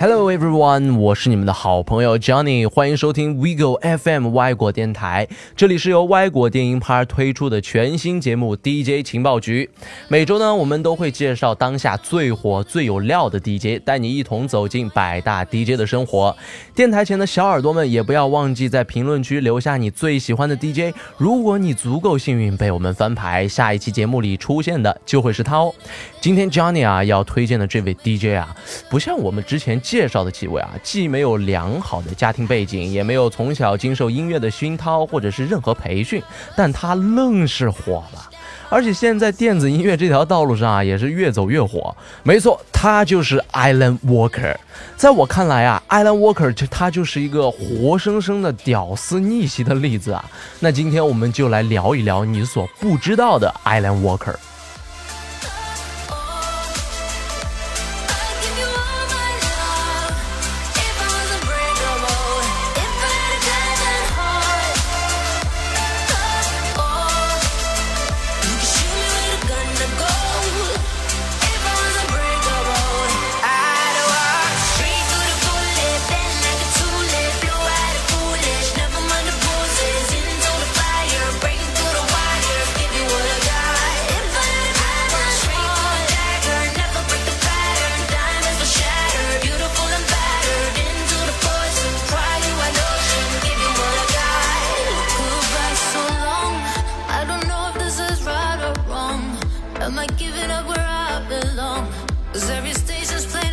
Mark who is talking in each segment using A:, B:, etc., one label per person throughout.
A: Hello everyone，我是你们的好朋友 Johnny，欢迎收听 WeGo FM 外国电台。这里是由外国电音趴推出的全新节目 DJ 情报局。每周呢，我们都会介绍当下最火、最有料的 DJ，带你一同走进百大 DJ 的生活。电台前的小耳朵们也不要忘记在评论区留下你最喜欢的 DJ。如果你足够幸运被我们翻牌，下一期节目里出现的就会是他哦。今天 Johnny 啊要推荐的这位 DJ 啊，不像我们之前。介绍的几位啊，既没有良好的家庭背景，也没有从小经受音乐的熏陶或者是任何培训，但他愣是火了，而且现在电子音乐这条道路上啊，也是越走越火。没错，他就是 Alan Walker。在我看来啊，Alan Walker 就他就是一个活生生的屌丝逆袭的例子啊。那今天我们就来聊一聊你所不知道的 Alan Walker。Am I giving up where I belong? Cause every station's playing.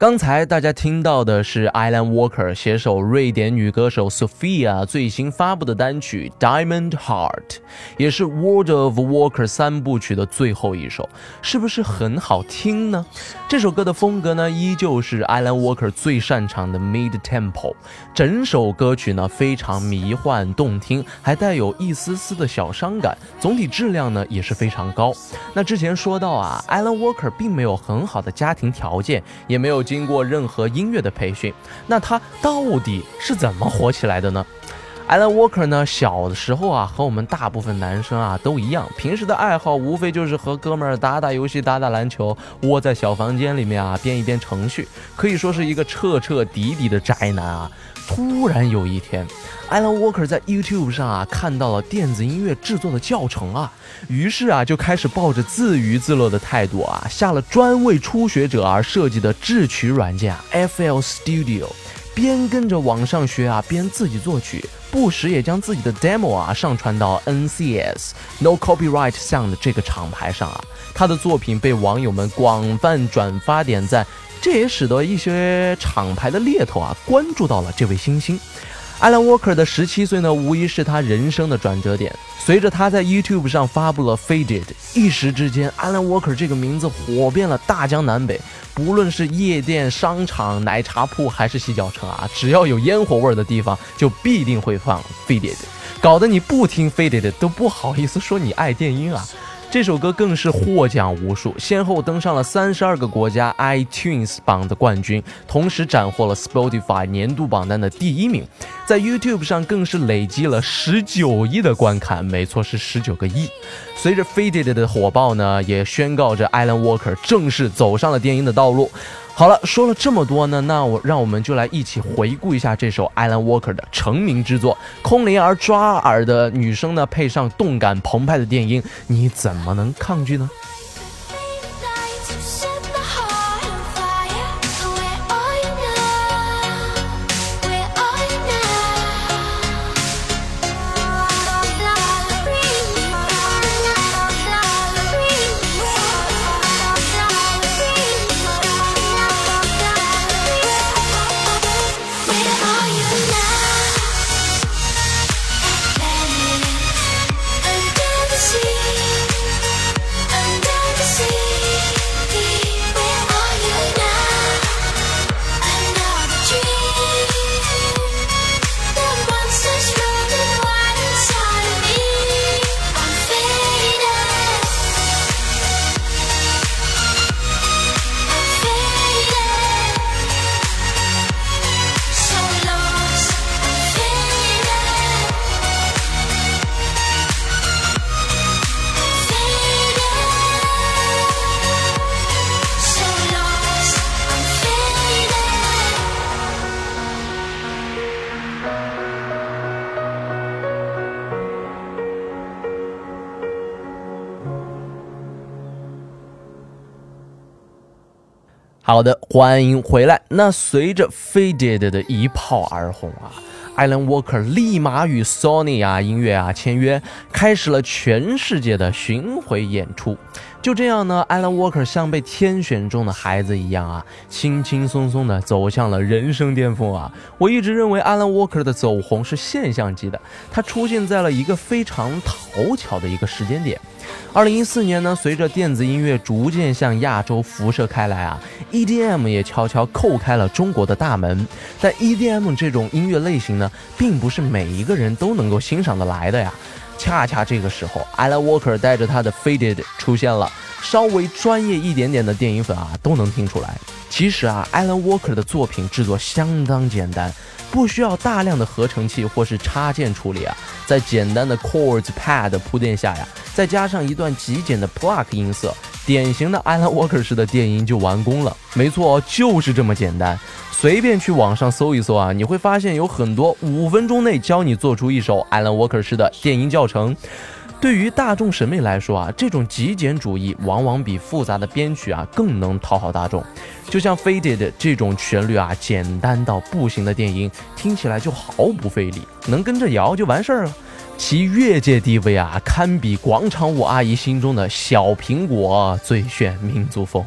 A: 刚才大家听到的是 Island Walker 携手瑞典女歌手 Sophia 最新发布的单曲 Diamond Heart，也是 World of Walker 三部曲的最后一首，是不是很好听呢？这首歌的风格呢，依旧是 Island Walker 最擅长的 Mid Tempo，整首歌曲呢非常迷幻动听，还带有一丝丝的小伤感，总体质量呢也是非常高。那之前说到啊，Alan Walker 并没有很好的家庭条件，也没有。经过任何音乐的培训，那他到底是怎么火起来的呢？Alan Walker 呢？小的时候啊，和我们大部分男生啊都一样，平时的爱好无非就是和哥们儿打打游戏、打打篮球，窝在小房间里面啊编一编程序，可以说是一个彻彻底底的宅男啊。突然有一天，Alan Walker 在 YouTube 上啊看到了电子音乐制作的教程啊，于是啊就开始抱着自娱自乐的态度啊，下了专为初学者而设计的制曲软件 FL Studio，
B: 边跟着网上学啊，边自己作曲，不时也将自己的 demo 啊上传到 NCS No Copyright Sound 这个厂牌上啊。他的作品被网友们广泛转发点赞，这也使得一些厂牌的猎头啊关注到了这位新星。Alan Walker 的十七岁呢，无疑是他人生的转折点。随着他在 YouTube 上发布了《Faded》，一时之间，Alan Walker 这个名字火遍了大江南北。无论是夜店、商场、奶茶铺，还是洗脚城啊，只要有烟火味的地方，就必定会放《飞碟的》，搞得你不听《飞碟的》都不好意思说你爱电音啊。这首歌更是获奖无数，先后登上了三十二个国家 iTunes 榜的冠军，同时斩获了 Spotify 年度榜单的第一名，在 YouTube 上更是累积了十九亿的观看，没错，是十九个亿。随着 Faded 的火爆呢，也宣告着 Alan Walker 正式走上了电音的道路。好了，说了这么多呢，那我让我们就来一起回顾一下这首 Alan Walker 的成名之作，空灵而抓耳的女声呢，配上动感澎湃的电音，你怎么能抗拒呢？好的，欢迎回来。那随着 Faded 的一炮而红啊，Alan Walker 立马与 Sony 啊音乐啊签约，开始了全世界的巡回演出。就这样呢，Alan Walker 像被天选中的孩子一样啊，轻轻松松的走向了人生巅峰啊！我一直认为 Alan Walker 的走红是现象级的，他出现在了一个非常讨巧的一个时间点。二零一四年呢，随着电子音乐逐渐向亚洲辐射开来啊，EDM 也悄悄叩开了中国的大门。但 EDM 这种音乐类型呢，并不是每一个人都能够欣赏得来的呀。恰恰这个时候，Alan Walker 带着他的 Faded 出现了。稍微专业一点点的电影粉啊，都能听出来。其实啊，Alan Walker 的作品制作相当简单，不需要大量的合成器或是插件处理啊，在简单的 chords pad 铺垫下呀，再加上一段极简的 pluck 音色，典型的 Alan Walker 式的电音就完工了。没错，就是这么简单。随便去网上搜一搜啊，你会发现有很多五分钟内教你做出一首 Alan Walker 式的电音教程。对于大众审美来说啊，这种极简主义往往比复杂的编曲啊更能讨好大众。就像《Faded》这种旋律啊简单到不行的电音，听起来就毫不费力，能跟着摇就完事儿了。其越界地位啊，堪比广场舞阿姨心中的小苹果，最炫民族风。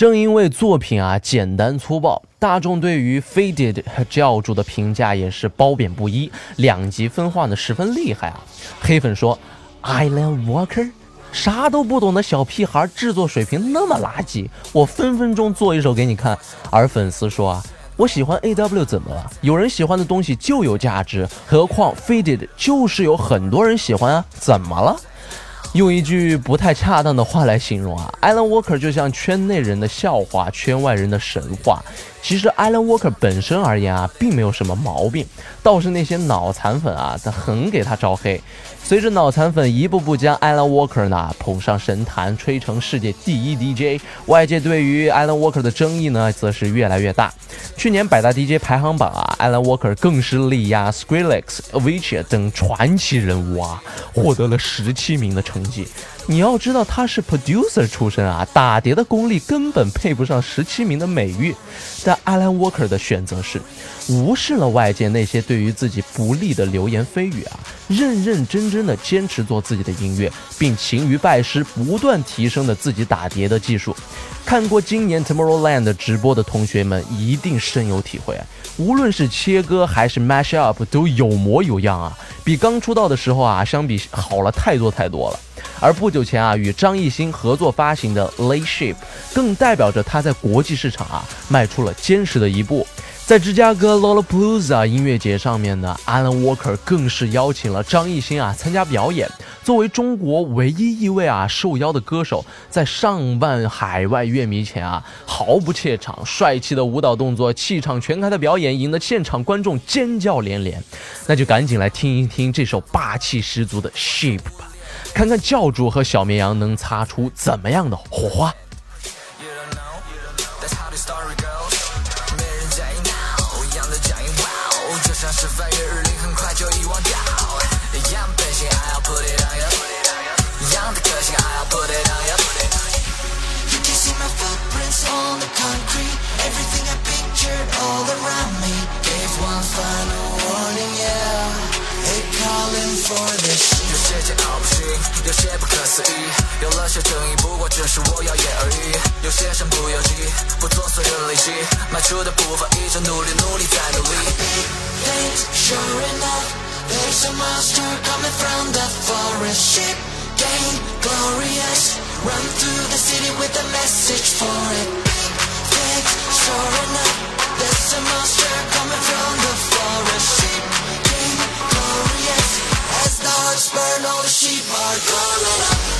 B: 正因为作品啊简单粗暴，大众对于 Faded 教主的评价也是褒贬不一，两极分化的十分厉害啊。黑粉说，Island Walker，啥都不懂的小屁孩，制作水平那么垃圾，我分分钟做一首给你看。而粉丝说啊，我喜欢 AW 怎么了？有人喜欢的东西就有价值，何况 Faded 就是有很多人喜欢啊，怎么了？用一句不太恰当的话来形容啊，Alan Walker 就像圈内人的笑话，圈外人的神话。其实 Alan Walker 本身而言啊，并没有什么毛病，倒是那些脑残粉啊，他很给他招黑。随着脑残粉一步步将 Alan Walker 呢捧上神坛，吹成世界第一 DJ，外界对于 Alan Walker 的争议呢，则是越来越大。去年百大 DJ 排行榜啊，Alan Walker 更是力压 Skrillex、Avicii 等传奇人物啊，获得了十七名的成绩。你要知道他是 producer 出身啊，打碟的功力根本配不上十七名的美誉。但 Alan Walker 的选择是，无视了外界那些对于自己不利的流言蜚语啊，认认真真的坚持做自己的音乐，并勤于拜师，不断提升的自己打碟的技术。看过今年 Tomorrowland 直播的同学们一定深有体会，无论是切割还是 mash up 都有模有样啊，比刚出道的时候啊相比好了太多太多了。而不久前啊与张艺兴合作发行的 Lay Ship 更代表着他在国际市场啊迈出了坚实的一步。在芝加哥 Lollapalooza 音乐节上面呢，Alan Walker 更是邀请了张艺兴啊参加表演。作为中国唯一一位啊受邀的歌手，在上万海外乐迷前啊毫不怯场，帅气的舞蹈动作，气场全开的表演，引得现场观众尖叫连连。那就赶紧来听一听这首霸气十足的 Ship 吧，看看教主和小绵羊能擦出怎么样的火花。
C: 有些不可思议，有了些争议，不过只是我谣言而已。有些身不由己，不做损人利己，迈出的步伐一直努力，努力再努力。Things sure enough, there's a monster coming from the forest. Ship game glorious, run through the city with a message for it. Things sure enough, there's a monster coming from the forest. Ship spend all the sheep I got.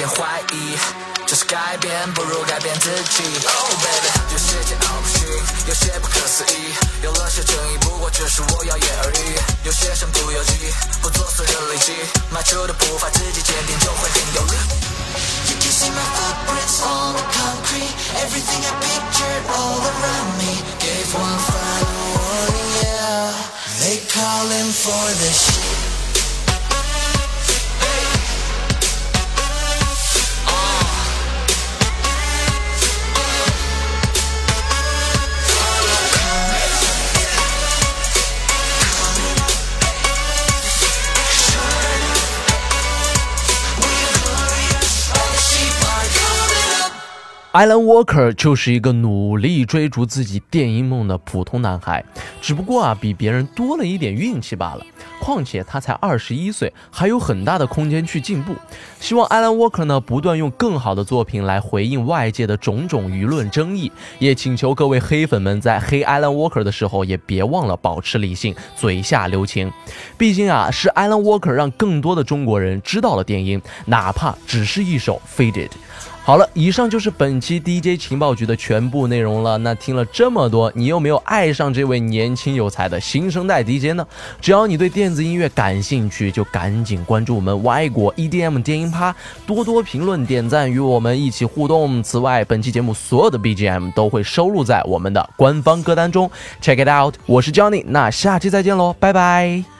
C: 别怀疑。就是改变，不如改变自己。Oh baby，有些桀骜不驯，有些不可思议，有了些争议，不过只是我谣言而已。有些身不由己，不做损人利己，迈出的步伐自己坚定，就会很有力。You can see my footprints on the concrete, everything I pictured all around me gave one final warning, yeah. They calling for the shit.
B: 艾伦·沃克就是一个努力追逐自己电音梦的普通男孩，只不过啊，比别人多了一点运气罢了。况且他才二十一岁，还有很大的空间去进步。希望艾伦·沃克呢，不断用更好的作品来回应外界的种种舆论争议。也请求各位黑粉们在黑艾伦·沃克的时候，也别忘了保持理性，嘴下留情。毕竟啊，是艾伦·沃克让更多的中国人知道了电音，哪怕只是一首《Faded》。好了，以上就是本期 DJ 情报局的全部内容了。那听了这么多，你有没有爱上这位年轻有才的新生代 DJ 呢？只要你对电子音乐感兴趣，就赶紧关注我们 Y 国 EDM 电音趴，多多评论点赞，与我们一起互动。此外，本期节目所有的 BGM 都会收录在我们的官方歌单中，Check it out。我是 Johnny，那下期再见喽，拜拜。